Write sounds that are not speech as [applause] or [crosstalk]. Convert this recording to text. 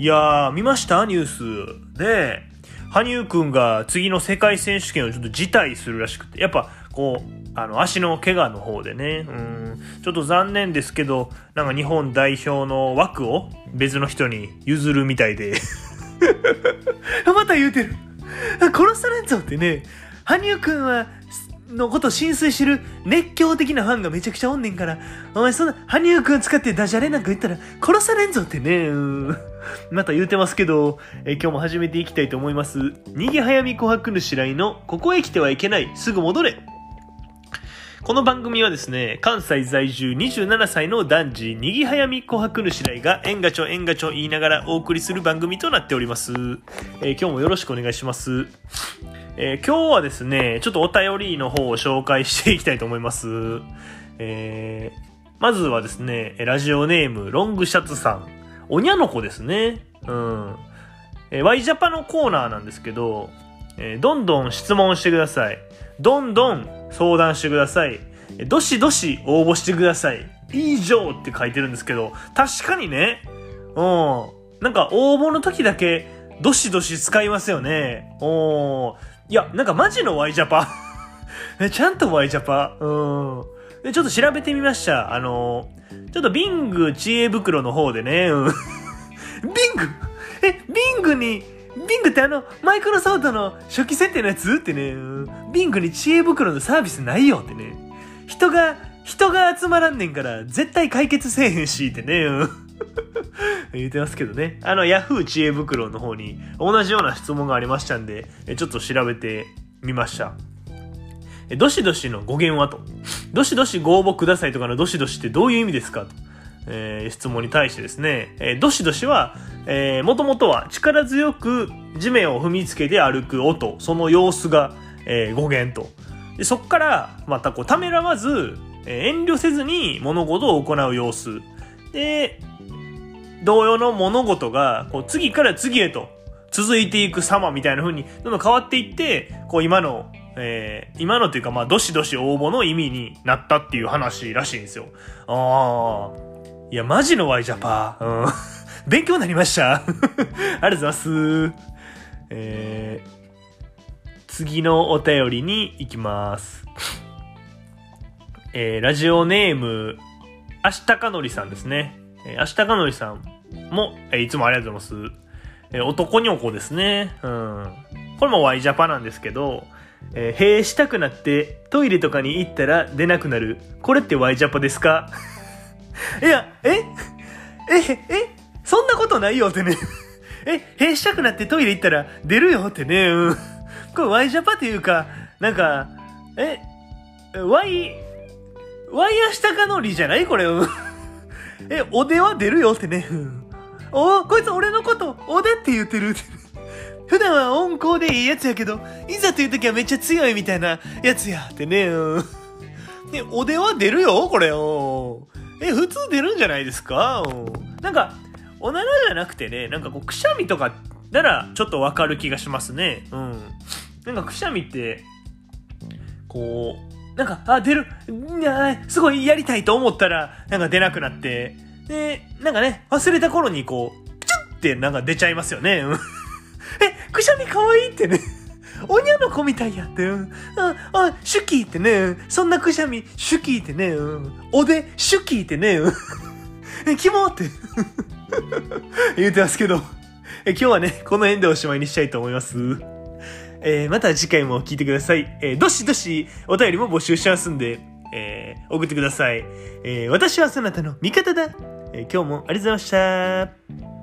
いやー、見ました？ニュース。で、羽生くんが次の世界選手権をちょっと辞退するらしくて、やっぱ、こう、あの、足の怪我の方でね、うん、ちょっと残念ですけど、なんか日本代表の枠を別の人に譲るみたいで。[laughs] また言うてる。殺されんぞってね、羽生くんは、のこと浸水してる熱狂的なファンがめちゃくちゃおんねんから、お前そんな、羽生くん使ってダジャレなんか言ったら殺されんぞってね、[laughs] また言うてますけど、え今日も始めていきたいと思います。逃げ早見琥珀主来の、ここへ来てはいけない、すぐ戻れ。この番組はですね、関西在住27歳の男児、にぎはやみ琥珀主来が、えんがちょえんがちょ言いながらお送りする番組となっております。えー、今日もよろしくお願いします。えー、今日はですね、ちょっとお便りの方を紹介していきたいと思います。えー、まずはですね、ラジオネーム、ロングシャツさん。おにゃの子ですね。うん。えー、Y ジャパのコーナーなんですけど、えー、どんどん質問してください。どんどん相談してください。えどしどし応募してください。以上って書いてるんですけど、確かにね、うん。なんか応募の時だけ、どしどし使いますよね。おいや、なんかマジの Y ジャパ。[laughs] ちゃんと Y ジャパ？うん。で、ちょっと調べてみました。あのちょっとビング知恵袋の方でね、うん。[laughs] ビング？え、ビングに、ビングってあの、マイクロソフトの初期設定のやつってね、ビングに知恵袋のサービスないよってね。人が、人が集まらんねんから、絶対解決せえへんしってね、うん [laughs] 言ってますけどね。あの、ヤフー知恵袋の方に同じような質問がありましたんで、ちょっと調べてみました。どしどしの語源はと。どしどしご応募くださいとかのどしどしってどういう意味ですかと。えー、質問に対してですね、えー、どしどしは、えー、もともとは力強く地面を踏みつけて歩く音、その様子が、えー、語源と。でそこから、またこう、ためらわず、えー、遠慮せずに物事を行う様子。で、同様の物事が、こう、次から次へと続いていく様みたいな風に、どんどん変わっていって、こう、今の、えー、今のというか、まあ、どしどし応募の意味になったっていう話らしいんですよ。ああ。いや、マジのワイジャパー。うん。[laughs] 勉強になりました。[laughs] ありがとうございます。えー、次のお便りに行きます。えー、ラジオネーム、あしたかのりさんですね。えー、あしたかのりさんも、えー、いつもありがとうございます。えー、男にょこですね。うん。これもワイジャパなんですけど、えー、塀したくなってトイレとかに行ったら出なくなる。これってワイジャパですか？[laughs] いや、え？[laughs] え、え、そんなことないよってね。[laughs] え、閉したくなってトイレ行ったら出るよってね。うん。これワイジャパっていうか、なんか、え、ワイ、ワイヤしたかのりじゃない？これ。え、おでは出るよってね。おこいつ俺のこと、おでって言ってる。[laughs] 普段は温厚でいいやつやけど、いざという時はめっちゃ強いみたいなやつやってね。[laughs] ね、おでは出るよこれ。え、普通出るんじゃないですかなんか、おならじゃなくてね、なんかこう、くしゃみとかならちょっとわかる気がしますね。うん。なんかくしゃみって、こう、なんか、あ、出る、すごいやりたいと思ったら、なんか出なくなって、で、なんかね、忘れた頃にこう、プチュってなんか出ちゃいますよね。[laughs] え、くしゃみかわいいってね。[laughs] おにゃの子みたいやって、うん。あ、あ、シュキーってね、そんなくしゃみ、シュキーってね、うん。おで、シュキーってね、うん。え、キモって [laughs] 言ってますけど、え、今日はね、この辺でおしまいにしたいと思います。えー、また次回も聞いてください。えー、どしどしお便りも募集しますんで、えー、送ってください。え、私はそなたの味方だ。え、今日もありがとうございました。